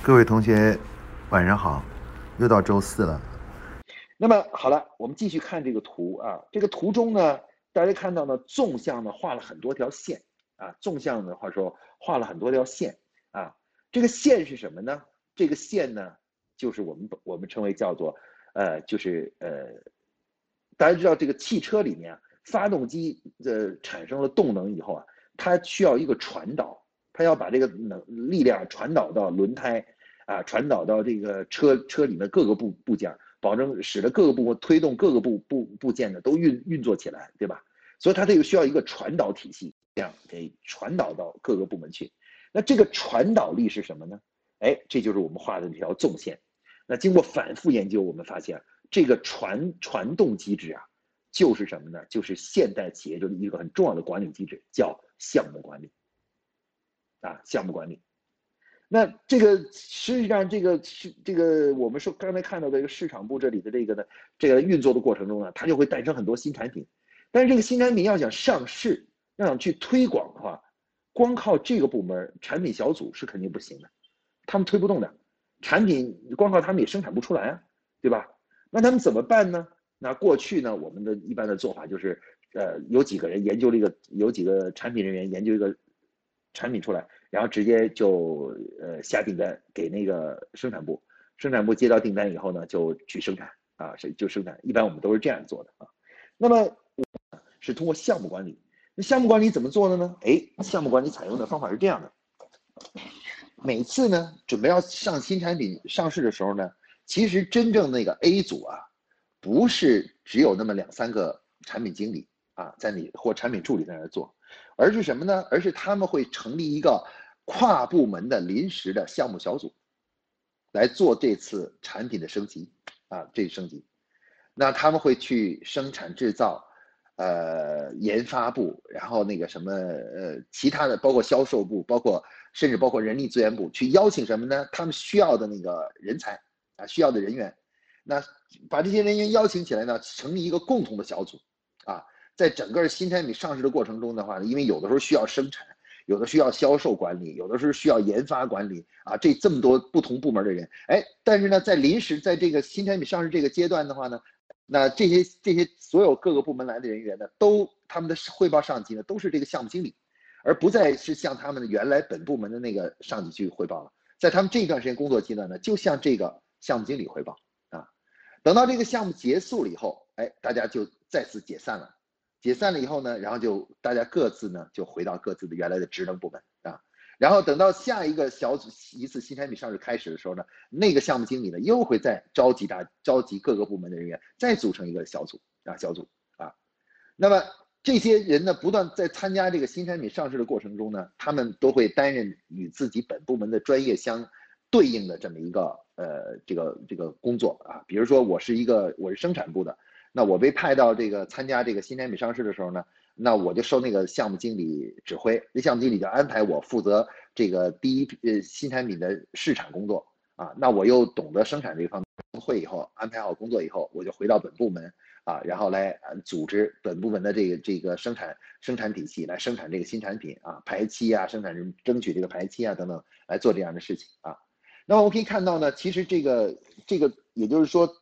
各位同学，晚上好，又到周四了。那么好了，我们继续看这个图啊。这个图中呢，大家看到呢，纵向呢画了很多条线啊。纵向的话说，画了很多条线啊。这个线是什么呢？这个线呢，就是我们我们称为叫做呃，就是呃，大家知道这个汽车里面，发动机的产生了动能以后啊，它需要一个传导。它要把这个能力量传导到轮胎，啊，传导到这个车车里面各个部部件，保证使得各个部分推动各个部部部件呢都运运作起来，对吧？所以它这个需要一个传导体系，这样给传导到各个部门去。那这个传导力是什么呢？哎，这就是我们画的这条纵线。那经过反复研究，我们发现这个传传动机制啊，就是什么呢？就是现代企业中的一个很重要的管理机制，叫项目管理。啊，项目管理，那这个实际上这个是这个我们说刚才看到的这个市场部这里的这个呢，这个运作的过程中呢，它就会诞生很多新产品，但是这个新产品要想上市，要想去推广的话，光靠这个部门产品小组是肯定不行的，他们推不动的，产品光靠他们也生产不出来啊，对吧？那他们怎么办呢？那过去呢，我们的一般的做法就是，呃，有几个人研究了一个，有几个产品人员研究一个。产品出来，然后直接就呃下订单给那个生产部，生产部接到订单以后呢，就去生产啊，是就生产。一般我们都是这样做的啊。那么是通过项目管理，那项目管理怎么做的呢？哎，项目管理采用的方法是这样的：每次呢准备要上新产品上市的时候呢，其实真正那个 A 组啊，不是只有那么两三个产品经理啊在你或产品助理在那做。而是什么呢？而是他们会成立一个跨部门的临时的项目小组，来做这次产品的升级啊，这升级。那他们会去生产制造，呃，研发部，然后那个什么，呃，其他的包括销售部，包括甚至包括人力资源部，去邀请什么呢？他们需要的那个人才啊，需要的人员，那把这些人员邀请起来呢，成立一个共同的小组啊。在整个新产品上市的过程中的话呢，因为有的时候需要生产，有的需要销售管理，有的时候需要研发管理啊，这这么多不同部门的人，哎，但是呢，在临时在这个新产品上市这个阶段的话呢，那这些这些所有各个部门来的人员呢，都他们的汇报上级呢都是这个项目经理，而不再是向他们的原来本部门的那个上级去汇报了，在他们这段时间工作阶段呢，就向这个项目经理汇报啊，等到这个项目结束了以后，哎，大家就再次解散了。解散了以后呢，然后就大家各自呢就回到各自的原来的职能部门啊，然后等到下一个小组一次新产品上市开始的时候呢，那个项目经理呢又会再召集大召集各个部门的人员，再组成一个小组啊小组啊，那么这些人呢不断在参加这个新产品上市的过程中呢，他们都会担任与自己本部门的专业相对应的这么一个呃这个这个工作啊，比如说我是一个我是生产部的。那我被派到这个参加这个新产品上市的时候呢，那我就受那个项目经理指挥，那项目经理就安排我负责这个第一呃新产品的试产工作啊。那我又懂得生产这方面，会以后安排好工作以后，我就回到本部门啊，然后来组织本部门的这个这个生产生产体系来生产这个新产品啊，排期啊，生产人争取这个排期啊等等来做这样的事情啊。那么我可以看到呢，其实这个这个也就是说。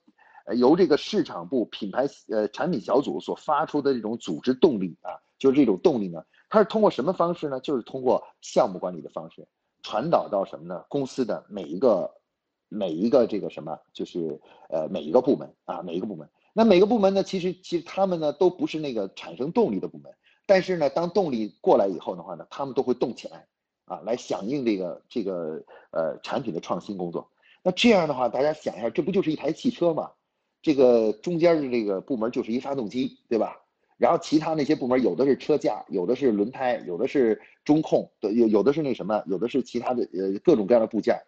由这个市场部品牌呃产品小组所发出的这种组织动力啊，就是这种动力呢，它是通过什么方式呢？就是通过项目管理的方式传导到什么呢？公司的每一个每一个这个什么，就是呃每一个部门啊，每一个部门。那每个部门呢，其实其实他们呢都不是那个产生动力的部门，但是呢，当动力过来以后的话呢，他们都会动起来啊，来响应这个这个呃产品的创新工作。那这样的话，大家想一下，这不就是一台汽车吗？这个中间的这个部门就是一发动机，对吧？然后其他那些部门有的是车架，有的是轮胎，有的是中控，有有的是那什么，有的是其他的呃各种各样的部件，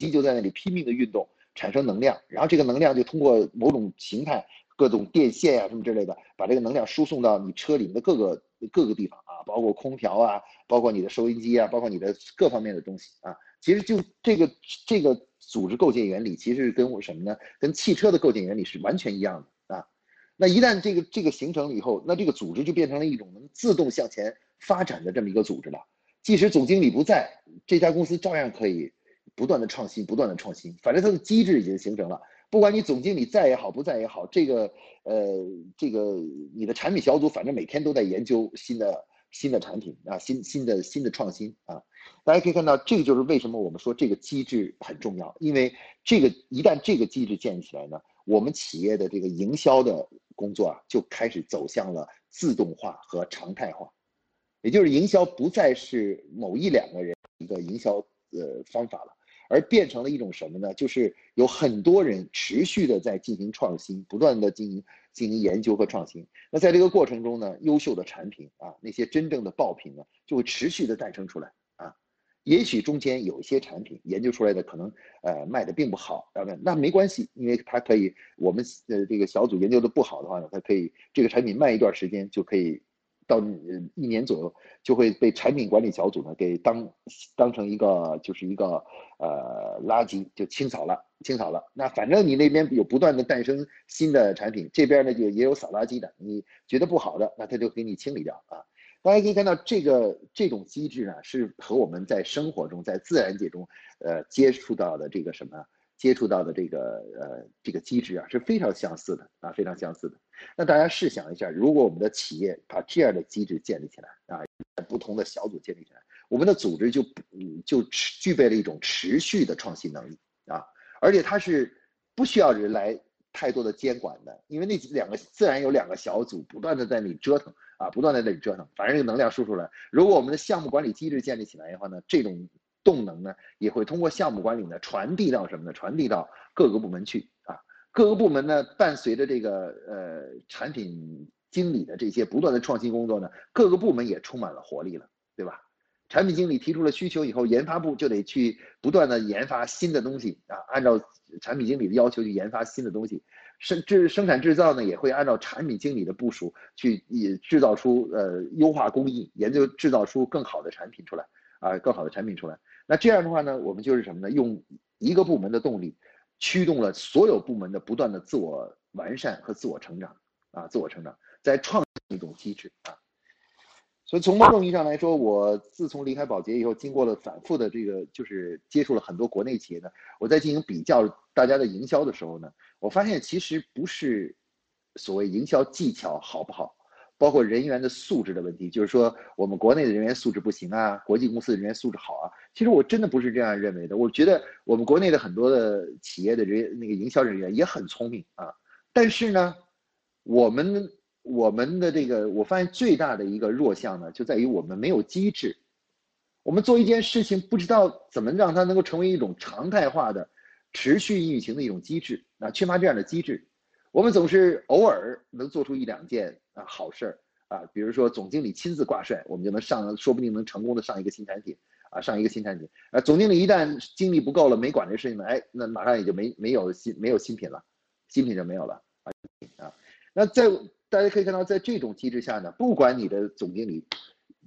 机就在那里拼命的运动，产生能量，然后这个能量就通过某种形态，各种电线呀什么之类的，把这个能量输送到你车里面的各个各个地方啊，包括空调啊，包括你的收音机啊，包括你的各方面的东西啊，其实就这个这个。组织构建原理其实是跟我什么呢？跟汽车的构建原理是完全一样的啊。那一旦这个这个形成了以后，那这个组织就变成了一种能自动向前发展的这么一个组织了。即使总经理不在，这家公司照样可以不断的创新，不断的创新，反正它的机制已经形成了。不管你总经理在也好，不在也好，这个呃，这个你的产品小组反正每天都在研究新的新的产品啊，新新的新的创新啊。大家可以看到，这个就是为什么我们说这个机制很重要，因为这个一旦这个机制建立起来呢，我们企业的这个营销的工作啊，就开始走向了自动化和常态化，也就是营销不再是某一两个人一个营销呃方法了。而变成了一种什么呢？就是有很多人持续的在进行创新，不断的进行进行研究和创新。那在这个过程中呢，优秀的产品啊，那些真正的爆品呢，就会持续的诞生出来啊。也许中间有一些产品研究出来的可能呃卖的并不好，那那没关系，因为它可以我们呃这个小组研究的不好的话呢，它可以这个产品卖一段时间就可以。到一年左右就会被产品管理小组呢给当当成一个就是一个呃垃圾就清扫了清扫了。那反正你那边有不断的诞生新的产品，这边呢就也有扫垃圾的。你觉得不好的，那他就给你清理掉啊。大家可以看到这个这种机制呢，是和我们在生活中在自然界中呃接触到的这个什么？接触到的这个呃这个机制啊是非常相似的啊非常相似的。那大家试想一下，如果我们的企业把这样的机制建立起来啊，不同的小组建立起来，我们的组织就就持具备了一种持续的创新能力啊，而且它是不需要人来太多的监管的，因为那两个自然有两个小组不断的在那里折腾啊，不断的在那里折腾，反正这个能量输出来。如果我们的项目管理机制建立起来的话呢，这种。动能呢，也会通过项目管理呢传递到什么呢？传递到各个部门去啊。各个部门呢，伴随着这个呃产品经理的这些不断的创新工作呢，各个部门也充满了活力了，对吧？产品经理提出了需求以后，研发部就得去不断的研发新的东西啊，按照产品经理的要求去研发新的东西。生制生产制造呢，也会按照产品经理的部署去也制造出呃优化工艺，研究制造出更好的产品出来啊，更好的产品出来。那这样的话呢，我们就是什么呢？用一个部门的动力，驱动了所有部门的不断的自我完善和自我成长啊，自我成长，在创一种机制啊。所以从某种意义上来说，我自从离开宝洁以后，经过了反复的这个，就是接触了很多国内企业呢，我在进行比较大家的营销的时候呢，我发现其实不是所谓营销技巧好不好。包括人员的素质的问题，就是说我们国内的人员素质不行啊，国际公司的人员素质好啊。其实我真的不是这样认为的。我觉得我们国内的很多的企业的人那个营销人员也很聪明啊，但是呢，我们我们的这个我发现最大的一个弱项呢，就在于我们没有机制。我们做一件事情不知道怎么让它能够成为一种常态化的、持续运行的一种机制啊，缺乏这样的机制。我们总是偶尔能做出一两件啊好事儿啊，比如说总经理亲自挂帅，我们就能上，说不定能成功的上一个新产品啊，上一个新产品啊。总经理一旦精力不够了，没管这事情呢，哎，那马上也就没没有新没有新品了，新品就没有了啊啊。那在大家可以看到，在这种机制下呢，不管你的总经理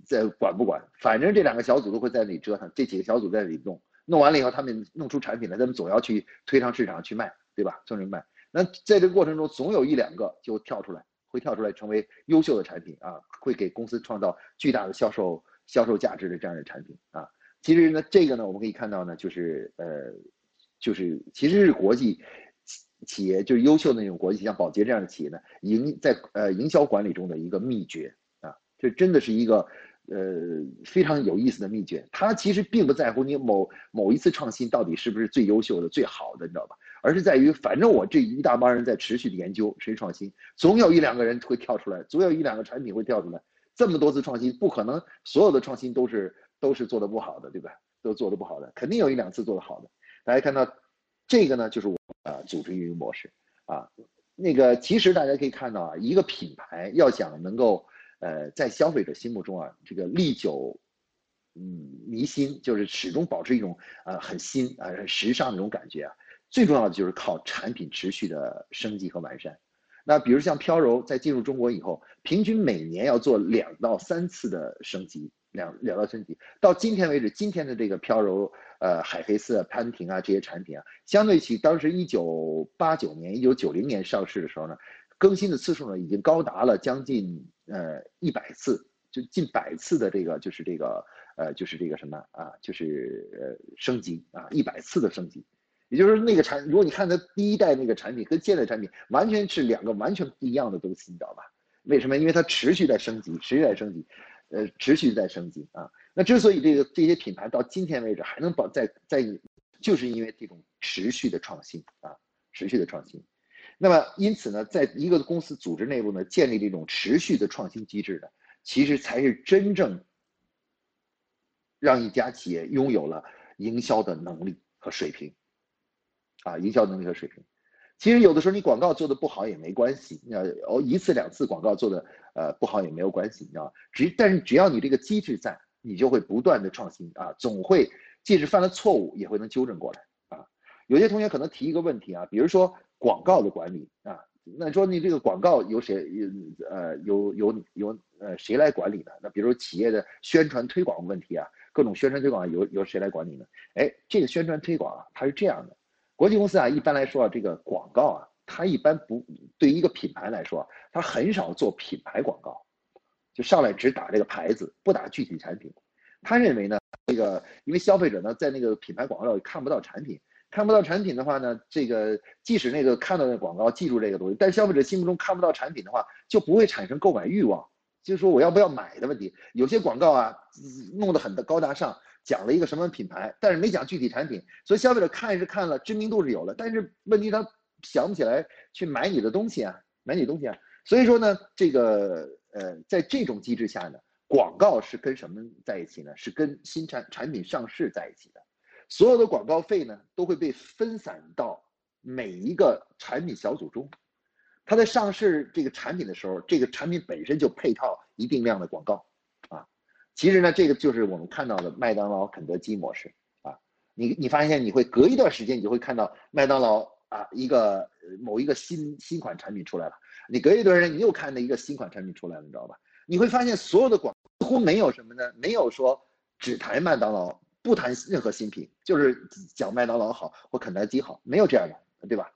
在管不管，反正这两个小组都会在那里折腾，这几个小组在那里弄，弄完了以后，他们弄出产品来，他们总要去推上市场去卖，对吧？送人卖。那在这个过程中，总有一两个就跳出来，会跳出来成为优秀的产品啊，会给公司创造巨大的销售销售价值的这样的产品啊。其实呢，这个呢，我们可以看到呢，就是呃，就是其实是国际企业，就是优秀的那种国际，像宝洁这样的企业呢，营在呃营销管理中的一个秘诀啊，这真的是一个呃非常有意思的秘诀。它其实并不在乎你某某一次创新到底是不是最优秀的、最好的，你知道吧？而是在于，反正我这一大帮人在持续的研究，持续创新，总有一两个人会跳出来，总有一两个产品会跳出来。这么多次创新，不可能所有的创新都是都是做的不好的，对吧？都做的不好的，肯定有一两次做的好的。大家看到这个呢，就是我啊组织运营模式啊。那个其实大家可以看到啊，一个品牌要想能够呃在消费者心目中啊这个历久嗯弥新，就是始终保持一种呃很新啊时尚那种感觉啊。最重要的就是靠产品持续的升级和完善。那比如像飘柔在进入中国以后，平均每年要做两到三次的升级，两两到升级。到今天为止，今天的这个飘柔，呃，海飞丝、潘婷啊这些产品啊，相对起当时一九八九年、一九九零年上市的时候呢，更新的次数呢已经高达了将近呃一百次，就近百次的这个就是这个呃，就是这个什么啊，就是呃升级啊，一百次的升级，也就是那个产，如果你看它第一代那个产品跟现在产品完全是两个完全不一样的东西，你知道吧？为什么？因为它持续在升级，持续在升级，呃，持续在升级啊。那之所以这个这些品牌到今天为止还能保在在，就是因为这种持续的创新啊，持续的创新。那么，因此呢，在一个公司组织内部呢，建立这种持续的创新机制呢，其实才是真正让一家企业拥有了营销的能力和水平，啊，营销能力和水平。其实有的时候你广告做的不好也没关系，你要哦一次两次广告做的呃不好也没有关系，你知道？只但是只要你这个机制在，你就会不断的创新啊，总会即使犯了错误也会能纠正过来啊。有些同学可能提一个问题啊，比如说。广告的管理啊，那说你这个广告由谁呃由由由呃谁来管理呢？那比如企业的宣传推广问题啊，各种宣传推广由由谁来管理呢？哎，这个宣传推广啊，它是这样的，国际公司啊，一般来说啊，这个广告啊，它一般不对一个品牌来说，它很少做品牌广告，就上来只打这个牌子，不打具体产品。他认为呢，这个因为消费者呢在那个品牌广告里看不到产品。看不到产品的话呢，这个即使那个看到那广告，记住这个东西，但消费者心目中看不到产品的话，就不会产生购买欲望，就是说我要不要买的问题。有些广告啊，弄得很高大上，讲了一个什么品牌，但是没讲具体产品，所以消费者看是看了，知名度是有了，但是问题他想不起来去买你的东西啊，买你东西啊。所以说呢，这个呃，在这种机制下呢，广告是跟什么在一起呢？是跟新产产品上市在一起的。所有的广告费呢，都会被分散到每一个产品小组中。它在上市这个产品的时候，这个产品本身就配套一定量的广告，啊，其实呢，这个就是我们看到的麦当劳、肯德基模式啊。你你发现你会隔一段时间，你就会看到麦当劳啊一个某一个新新款产品出来了，你隔一段时间你又看到一个新款产品出来了，你知道吧？你会发现所有的广几乎没有什么呢？没有说只谈麦当劳。不谈任何新品，就是讲麦当劳好或肯德基好，没有这样的，对吧？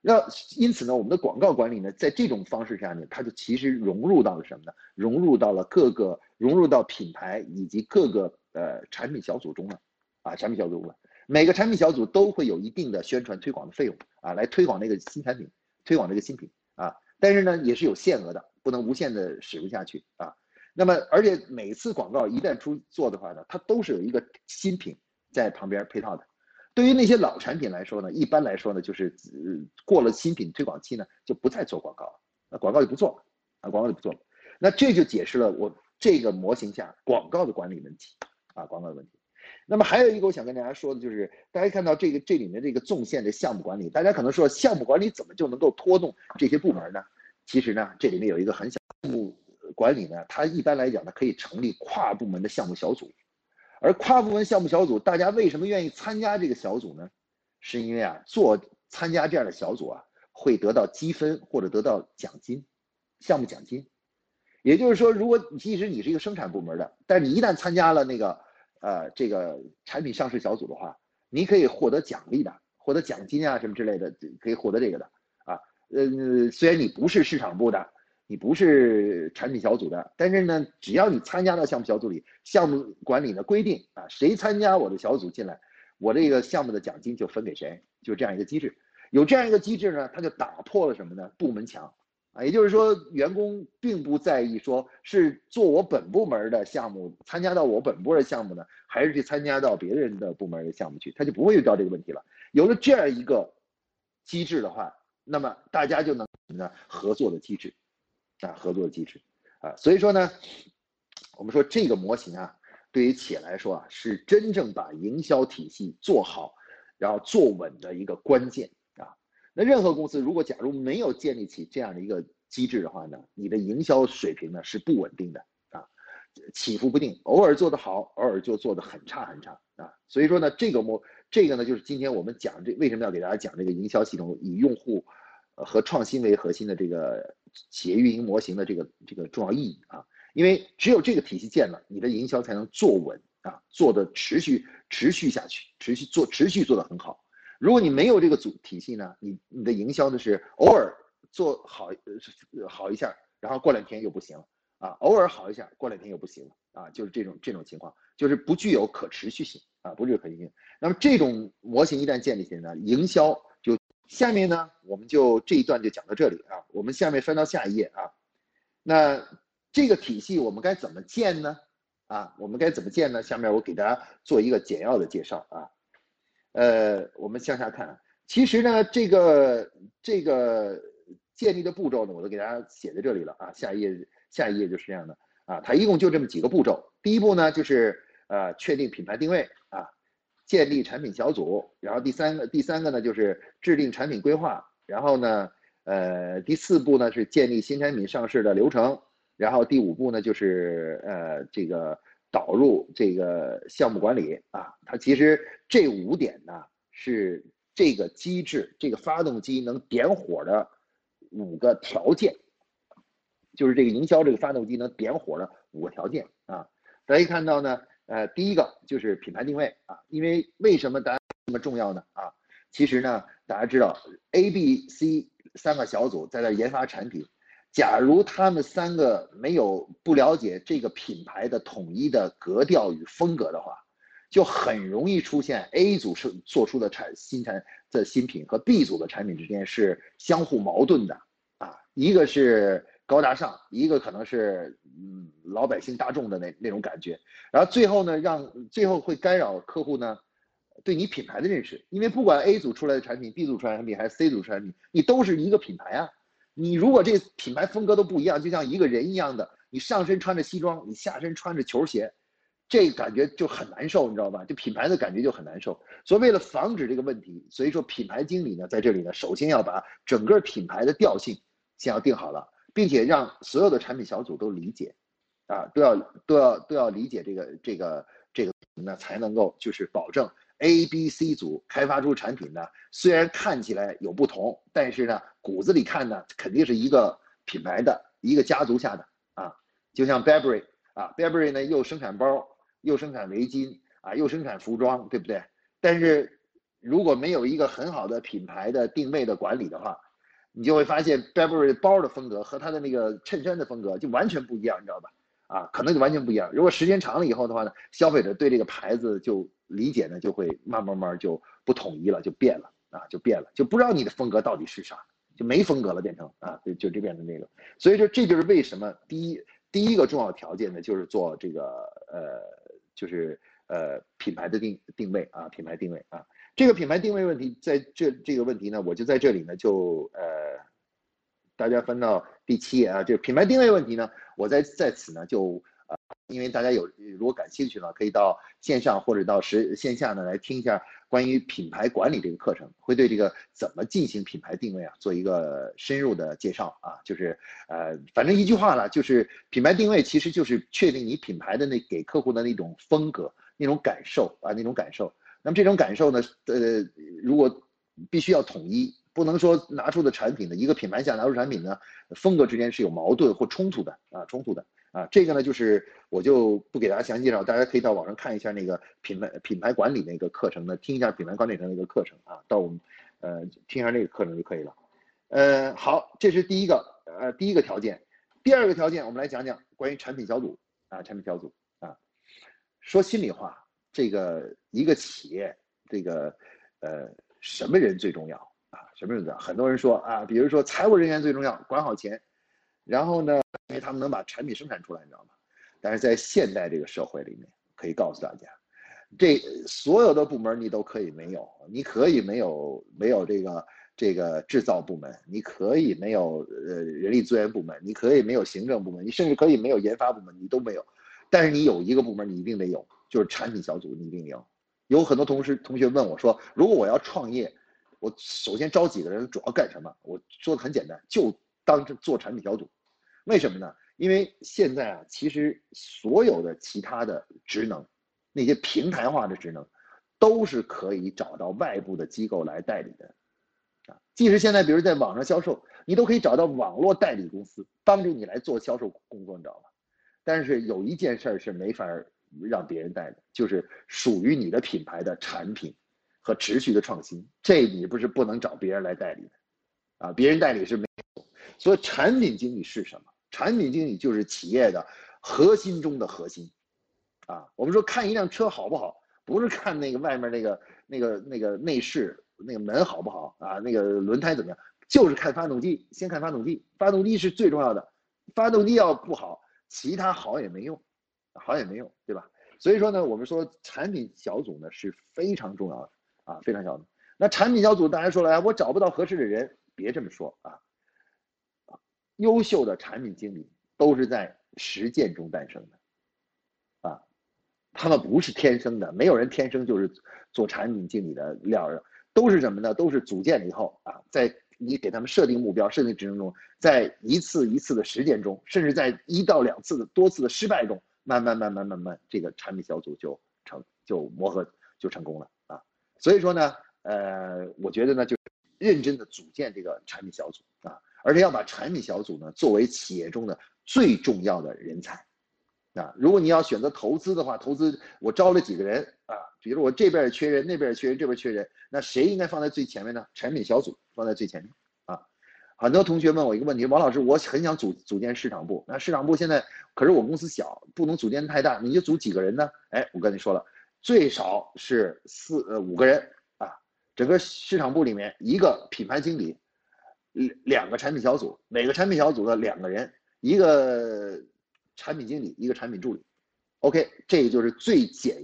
那因此呢，我们的广告管理呢，在这种方式下呢，它就其实融入到了什么呢？融入到了各个，融入到品牌以及各个呃产品小组中了，啊，产品小组了，每个产品小组都会有一定的宣传推广的费用啊，来推广那个新产品，推广这个新品啊，但是呢，也是有限额的，不能无限的使用下去啊。那么，而且每次广告一旦出做的话呢，它都是有一个新品在旁边配套的。对于那些老产品来说呢，一般来说呢，就是呃过了新品推广期呢，就不再做广告了，那广告就不做了，啊，广告就不做了。那这就解释了我这个模型下广告的管理问题，啊，广告的问题。那么还有一个我想跟大家说的就是，大家看到这个这里面这个纵线的项目管理，大家可能说项目管理怎么就能够拖动这些部门呢？其实呢，这里面有一个很小项目。管理呢，它一般来讲呢，可以成立跨部门的项目小组，而跨部门项目小组，大家为什么愿意参加这个小组呢？是因为啊，做参加这样的小组啊，会得到积分或者得到奖金，项目奖金。也就是说，如果即使你是一个生产部门的，但是你一旦参加了那个呃这个产品上市小组的话，你可以获得奖励的，获得奖金啊什么之类的，可以获得这个的啊。呃，虽然你不是市场部的。你不是产品小组的，但是呢，只要你参加到项目小组里，项目管理的规定啊，谁参加我的小组进来，我这个项目的奖金就分给谁，就这样一个机制。有这样一个机制呢，它就打破了什么呢？部门墙啊，也就是说，员工并不在意说是做我本部门的项目，参加到我本部的项目呢，还是去参加到别人的部门的项目去，他就不会遇到这个问题了。有了这样一个机制的话，那么大家就能什么呢？合作的机制。啊，合作机制，啊，所以说呢，我们说这个模型啊，对于企业来说啊，是真正把营销体系做好，然后做稳的一个关键啊。那任何公司如果假如没有建立起这样的一个机制的话呢，你的营销水平呢是不稳定的啊，起伏不定，偶尔做得好，偶尔就做得很差很差啊。所以说呢，这个模这个呢，就是今天我们讲这为什么要给大家讲这个营销系统以用户。和创新为核心的这个企业运营模型的这个这个重要意义啊，因为只有这个体系建了，你的营销才能做稳啊，做的持续持续下去，持续做持续做的很好。如果你没有这个组体系呢，你你的营销呢是偶尔做好好一下，然后过两天又不行了啊，偶尔好一下，过两天又不行了啊，就是这种这种情况，就是不具有可持续性啊，不具有可持续性。那么这种模型一旦建立起来呢，营销下面呢，我们就这一段就讲到这里啊，我们下面翻到下一页啊，那这个体系我们该怎么建呢？啊，我们该怎么建呢？下面我给大家做一个简要的介绍啊，呃，我们向下看，其实呢，这个这个建立的步骤呢，我都给大家写在这里了啊，下一页下一页就是这样的。啊，它一共就这么几个步骤，第一步呢就是呃确定品牌定位，建立产品小组，然后第三个第三个呢就是制定产品规划，然后呢呃第四步呢是建立新产品上市的流程。然后第五步呢，就是呃这个导入这个项目管理啊，它其实这五点呢是这个机制这个发动机能点火的五个条件，就是这个营销这个发动机能点火的五个条件啊。大家看到呢，呃，第一个就是品牌定位啊，因为为什么大家这么重要呢？啊，其实呢，大家知道 A、B、C 三个小组在那研发产品。假如他们三个没有不了解这个品牌的统一的格调与风格的话，就很容易出现 A 组是做出的产新产的新品和 B 组的产品之间是相互矛盾的啊，一个是高大上，一个可能是嗯老百姓大众的那那种感觉，然后最后呢，让最后会干扰客户呢对你品牌的认识，因为不管 A 组出来的产品、B 组出来产品还是 C 组产品，你都是一个品牌啊。你如果这品牌风格都不一样，就像一个人一样的，你上身穿着西装，你下身穿着球鞋，这感觉就很难受，你知道吧？就品牌的感觉就很难受。所以为了防止这个问题，所以说品牌经理呢，在这里呢，首先要把整个品牌的调性先要定好了，并且让所有的产品小组都理解，啊，都要都要都要理解这个这个这个，那才能够就是保证。A、B、C 组开发出产品呢，虽然看起来有不同，但是呢，骨子里看呢，肯定是一个品牌的一个家族下的啊。就像 Burberry 啊，Burberry 呢又生产包，又生产围巾啊，又生产服装，对不对？但是如果没有一个很好的品牌的定位的管理的话，你就会发现 Burberry 包的风格和它的那个衬衫的风格就完全不一样，你知道吧？啊，可能就完全不一样。如果时间长了以后的话呢，消费者对这个牌子就。理解呢，就会慢慢慢就不统一了，就变了啊，就变了，就不知道你的风格到底是啥，就没风格了，变成啊，就就这变成那个。所以说，这就是为什么第一第一个重要条件呢，就是做这个呃，就是呃品牌的定定位啊，品牌定位啊。这个品牌定位问题，在这这个问题呢，我就在这里呢，就呃，大家翻到第七页啊，这个品牌定位问题呢，我在在此呢就呃。因为大家有如果感兴趣呢，可以到线上或者到实线下呢来听一下关于品牌管理这个课程，会对这个怎么进行品牌定位啊做一个深入的介绍啊。就是呃，反正一句话了，就是品牌定位其实就是确定你品牌的那给客户的那种风格、那种感受啊，那种感受。那么这种感受呢，呃，如果必须要统一，不能说拿出的产品呢，一个品牌下拿出产品呢，风格之间是有矛盾或冲突的啊，冲突的。啊，这个呢，就是我就不给大家详细介绍，大家可以到网上看一下那个品牌品牌管理那个课程呢，听一下品牌管理的那个课程啊，到我们呃听一下那个课程就可以了。呃，好，这是第一个呃第一个条件，第二个条件我们来讲讲关于产品小组啊，产品小组啊，说心里话，这个一个企业这个呃什么人最重要啊？什么人重要？很多人说啊，比如说财务人员最重要，管好钱。然后呢，因为他们能把产品生产出来，你知道吗？但是在现代这个社会里面，可以告诉大家，这所有的部门你都可以没有，你可以没有没有这个这个制造部门，你可以没有呃人力资源部门，你可以没有行政部门，你甚至可以没有研发部门，你都没有。但是你有一个部门，你一定得有，就是产品小组，你一定有。有很多同事同学问我说，如果我要创业，我首先招几个人，主要干什么？我说的很简单，就当做产品小组。为什么呢？因为现在啊，其实所有的其他的职能，那些平台化的职能，都是可以找到外部的机构来代理的，啊，即使现在比如在网上销售，你都可以找到网络代理公司帮助你来做销售工作，你知道吗？但是有一件事儿是没法让别人代的，就是属于你的品牌的产品和持续的创新，这你不是不能找别人来代理的，啊，别人代理是没有，所以产品经理是什么？产品经理就是企业的核心中的核心啊。我们说看一辆车好不好，不是看那个外面那个那个那个内饰，那个门好不好啊，那个轮胎怎么样，就是看发动机，先看发动机，发动机是最重要的。发动机要不好，其他好也没用，好也没用，对吧？所以说呢，我们说产品小组呢是非常重要的啊，非常小的。那产品小组大家说了，哎，我找不到合适的人，别这么说啊。优秀的产品经理都是在实践中诞生的，啊，他们不是天生的，没有人天生就是做产品经理的料，都是什么呢？都是组建了以后啊，在你给他们设定目标、设定职能中，在一次一次的实践中，甚至在一到两次的多次的失败中。慢慢慢慢慢慢，这个产品小组就成就磨合就成功了啊！所以说呢，呃，我觉得呢，就认真的组建这个产品小组啊，而且要把产品小组呢作为企业中的最重要的人才啊。如果你要选择投资的话，投资我招了几个人啊，比如我这边也缺人，那边也缺人，这边缺人，那谁应该放在最前面呢？产品小组放在最前面。很多同学问我一个问题，王老师，我很想组组建市场部。那市场部现在可是我公司小，不能组建太大，你就组几个人呢？哎，我跟你说了，最少是四呃五个人啊。整个市场部里面一个品牌经理，两两个产品小组，每个产品小组的两个人，一个产品经理，一个产品助理。OK，这就是最简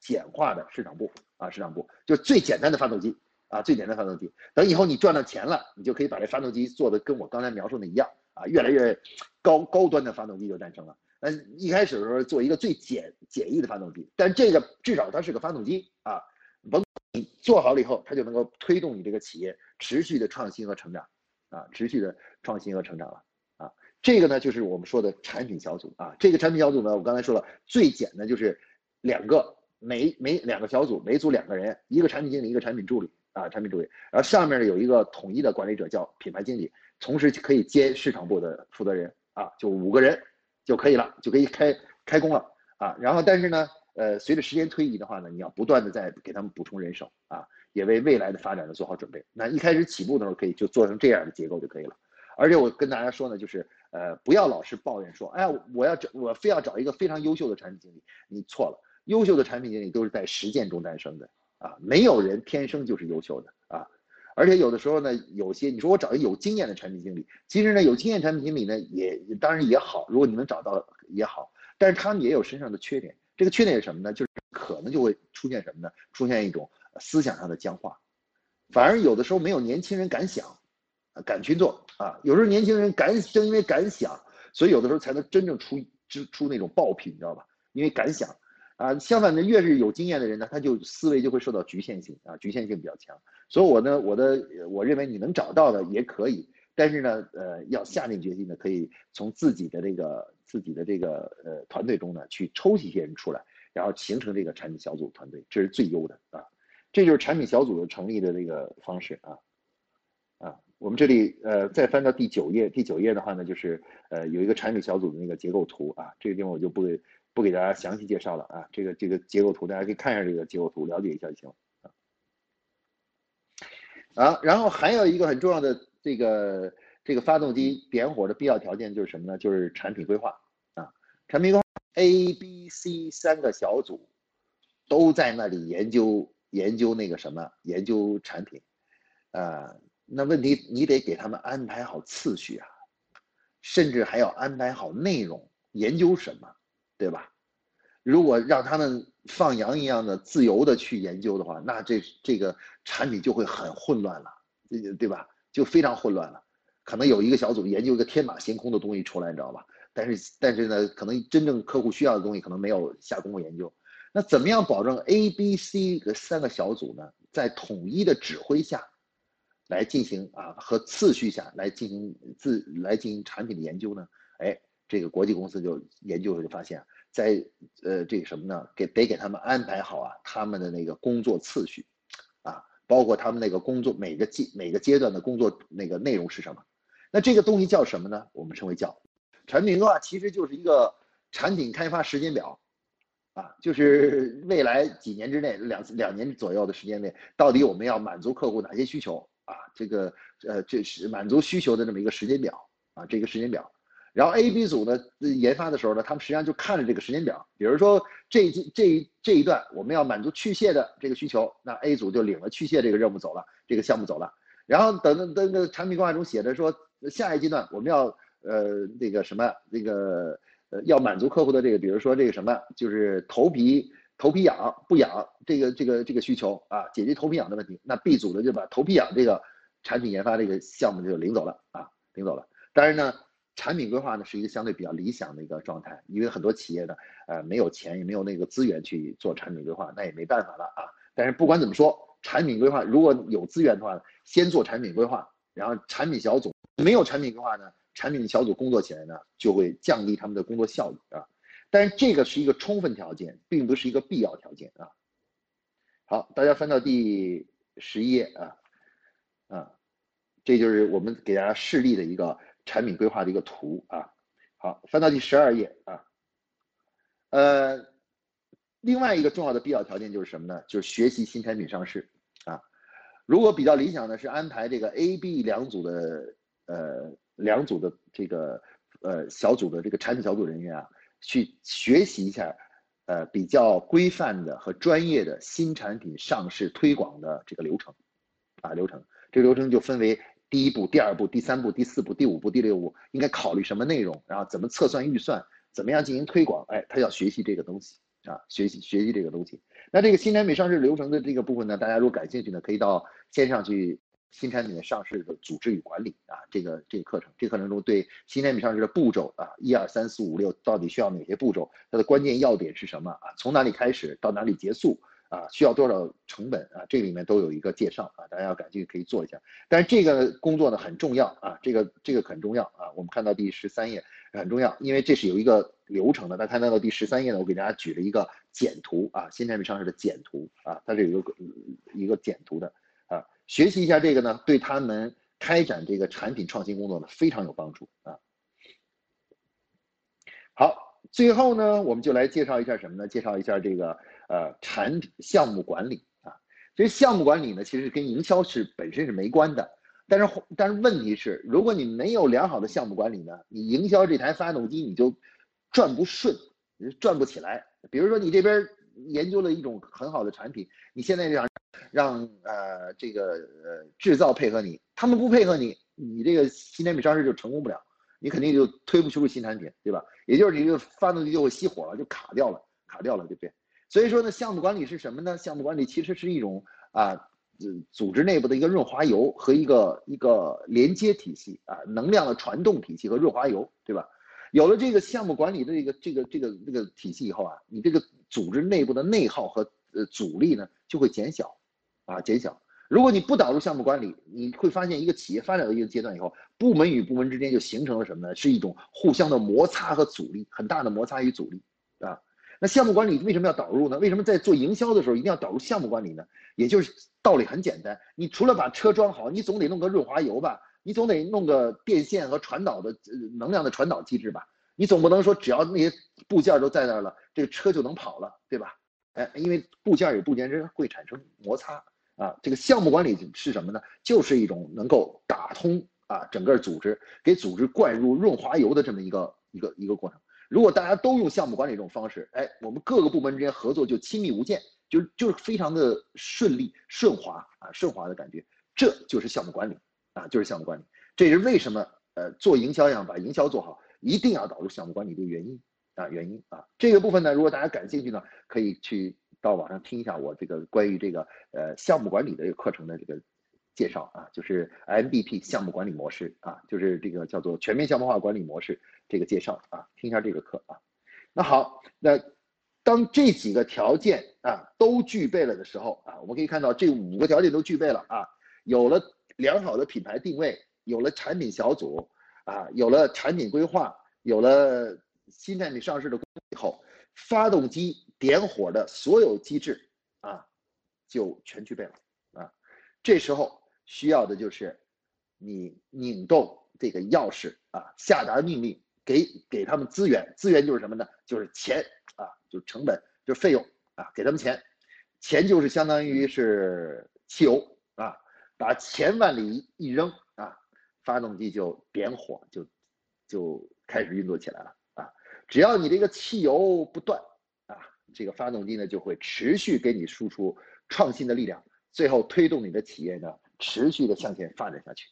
简化的市场部啊，市场部就是最简单的发动机。啊，最简单发动机，等以后你赚到钱了，你就可以把这发动机做的跟我刚才描述的一样啊，越来越高高端的发动机就诞生了。那一开始的时候做一个最简简易的发动机，但这个至少它是个发动机啊，甭你做好了以后，它就能够推动你这个企业持续的创新和成长啊，持续的创新和成长了啊。这个呢就是我们说的产品小组啊，这个产品小组呢，我刚才说了，最简单就是两个每每两个小组每组两个人，一个产品经理，一个产品助理。啊，产品助理，然后上面呢有一个统一的管理者叫品牌经理，同时可以兼市场部的负责人啊，就五个人就可以了，就可以开开工了啊。然后但是呢，呃，随着时间推移的话呢，你要不断的在给他们补充人手啊，也为未来的发展呢做好准备。那一开始起步的时候可以就做成这样的结构就可以了。而且我跟大家说呢，就是呃，不要老是抱怨说，哎，我要找我非要找一个非常优秀的产品经理，你错了，优秀的产品经理都是在实践中诞生的。啊，没有人天生就是优秀的啊，而且有的时候呢，有些你说我找一个有经验的产品经理，其实呢，有经验产品经理呢也当然也好，如果你能找到也好，但是他们也有身上的缺点。这个缺点是什么呢？就是可能就会出现什么呢？出现一种思想上的僵化，反而有的时候没有年轻人敢想，敢去做啊。有时候年轻人敢，正因为敢想，所以有的时候才能真正出出出那种爆品，你知道吧？因为敢想。啊，相反呢，越是有经验的人呢，他就思维就会受到局限性啊，局限性比较强。所以，我呢，我的我认为你能找到的也可以，但是呢，呃，要下定决心呢，可以从自己的这个自己的这个呃团队中呢，去抽一些人出来，然后形成这个产品小组团队，这是最优的啊。这就是产品小组的成立的这个方式啊啊。我们这里呃再翻到第九页，第九页的话呢，就是呃有一个产品小组的那个结构图啊，这个地方我就不。不给大家详细介绍了啊，这个这个结构图大家可以看一下这个结构图，了解一下就行啊。啊，然后还有一个很重要的这个这个发动机点火的必要条件就是什么呢？就是产品规划啊，产品规划 A、B、C 三个小组都在那里研究研究那个什么研究产品啊。那问题你得给他们安排好次序啊，甚至还要安排好内容，研究什么。对吧？如果让他们放羊一样的自由的去研究的话，那这这个产品就会很混乱了，对吧？就非常混乱了。可能有一个小组研究一个天马行空的东西出来，你知道吧？但是但是呢，可能真正客户需要的东西可能没有下功夫研究。那怎么样保证 A、B、C 的三个小组呢，在统一的指挥下，来进行啊和次序下来进行自来进行产品的研究呢？哎。这个国际公司就研究就发现，在呃这个什么呢？给得给他们安排好啊，他们的那个工作次序，啊，包括他们那个工作每个阶每个阶段的工作那个内容是什么？那这个东西叫什么呢？我们称为叫产品规划，其实就是一个产品开发时间表，啊，就是未来几年之内两两年左右的时间内，到底我们要满足客户哪些需求啊？这个呃这是满足需求的这么一个时间表啊，这个时间表。然后 A、B 组呢研发的时候呢，他们实际上就看着这个时间表，比如说这一这一这一段我们要满足去屑的这个需求，那 A 组就领了去屑这个任务走了，这个项目走了。然后等等等个产品规划中写的说，下一阶段我们要呃那个什么那个呃要满足客户的这个，比如说这个什么就是头皮头皮痒不痒这个这个这个需求啊，解决头皮痒的问题，那 B 组呢就把头皮痒这个产品研发这个项目就领走了啊，领走了。当然呢。产品规划呢是一个相对比较理想的一个状态，因为很多企业呢，呃，没有钱也没有那个资源去做产品规划，那也没办法了啊。但是不管怎么说，产品规划如果有资源的话，先做产品规划，然后产品小组没有产品规划呢，产品小组工作起来呢就会降低他们的工作效率啊。但是这个是一个充分条件，并不是一个必要条件啊。好，大家翻到第十一页啊，啊，这就是我们给大家示例的一个。产品规划的一个图啊，好，翻到第十二页啊，呃，另外一个重要的必要条件就是什么呢？就是学习新产品上市啊。如果比较理想的是安排这个 A、B 两组的呃两组的这个呃小组的这个产品小组人员啊，去学习一下呃比较规范的和专业的新产品上市推广的这个流程啊流程，这个流程就分为。第一步、第二步、第三步、第四步、第五步、第六步应该考虑什么内容？然后怎么测算预算？怎么样进行推广？哎，他要学习这个东西啊，学习学习这个东西。那这个新产品上市流程的这个部分呢，大家如果感兴趣呢，可以到线上去新产品的上市的组织与管理啊，这个这个课程，这个课程中对新产品上市的步骤啊，一二三四五六到底需要哪些步骤？它的关键要点是什么啊？从哪里开始到哪里结束？啊，需要多少成本啊？这里面都有一个介绍啊，大家要感兴趣可以做一下。但是这个工作呢很重要啊，这个这个很重要啊。我们看到第十三页很重要，因为这是有一个流程的。大家看到第十三页呢，我给大家举了一个简图啊，新产品上市的简图啊，它是有一个一个简图的啊。学习一下这个呢，对他们开展这个产品创新工作呢非常有帮助啊。好，最后呢，我们就来介绍一下什么呢？介绍一下这个。呃，产品项目管理啊，这项目管理呢，其实跟营销是本身是没关的。但是，但是问题是，如果你没有良好的项目管理呢，你营销这台发动机你就转不顺，转不起来。比如说，你这边研究了一种很好的产品，你现在让让呃这个呃制造配合你，他们不配合你，你这个新产品上市就成功不了，你肯定就推不出新产品，对吧？也就是你这个发动机就会熄火了，就卡掉了，卡掉了，对不对？所以说呢，项目管理是什么呢？项目管理其实是一种啊，组织内部的一个润滑油和一个一个连接体系啊，能量的传动体系和润滑油，对吧？有了这个项目管理的这个这个这个这个体系以后啊，你这个组织内部的内耗和呃阻力呢就会减小，啊减小。如果你不导入项目管理，你会发现一个企业发展到一个阶段以后，部门与部门之间就形成了什么呢？是一种互相的摩擦和阻力，很大的摩擦与阻力。那项目管理为什么要导入呢？为什么在做营销的时候一定要导入项目管理呢？也就是道理很简单，你除了把车装好，你总得弄个润滑油吧，你总得弄个电线和传导的能量的传导机制吧，你总不能说只要那些部件都在那儿了，这个车就能跑了，对吧？哎，因为部件与部件之间会产生摩擦啊。这个项目管理是什么呢？就是一种能够打通啊整个组织，给组织灌入润滑油的这么一个一个一个过程。如果大家都用项目管理这种方式，哎，我们各个部门之间合作就亲密无间，就就是非常的顺利顺滑啊，顺滑的感觉，这就是项目管理啊，就是项目管理。这也是为什么呃做营销要把营销做好，一定要导入项目管理的原因啊，原因啊。这个部分呢，如果大家感兴趣呢，可以去到网上听一下我这个关于这个呃项目管理的课程的这个。介绍啊，就是 MBP 项目管理模式啊，就是这个叫做全面项目化管理模式这个介绍啊，听一下这个课啊。那好，那当这几个条件啊都具备了的时候啊，我们可以看到这五个条件都具备了啊，有了良好的品牌定位，有了产品小组啊，有了产品规划，有了新产品上市的以后，发动机点火的所有机制啊就全具备了啊，这时候。需要的就是你拧动这个钥匙啊，下达命令，给给他们资源，资源就是什么呢？就是钱啊，就成本，就是费用啊，给他们钱，钱就是相当于是汽油啊，把钱往里一扔啊，发动机就点火，就就开始运作起来了啊。只要你这个汽油不断啊，这个发动机呢就会持续给你输出创新的力量，最后推动你的企业呢持续的向前发展下去。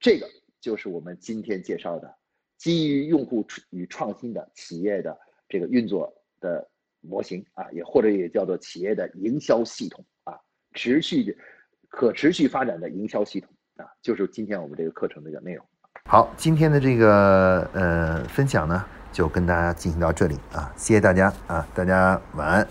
这个就是我们今天介绍的基于用户与创新的企业的这个运作的模型啊，也或者也叫做企业的营销系统啊，持续的可持续发展的营销系统啊，就是今天我们这个课程的一个内容。好，今天的这个呃分享呢，就跟大家进行到这里啊，谢谢大家啊，大家晚安。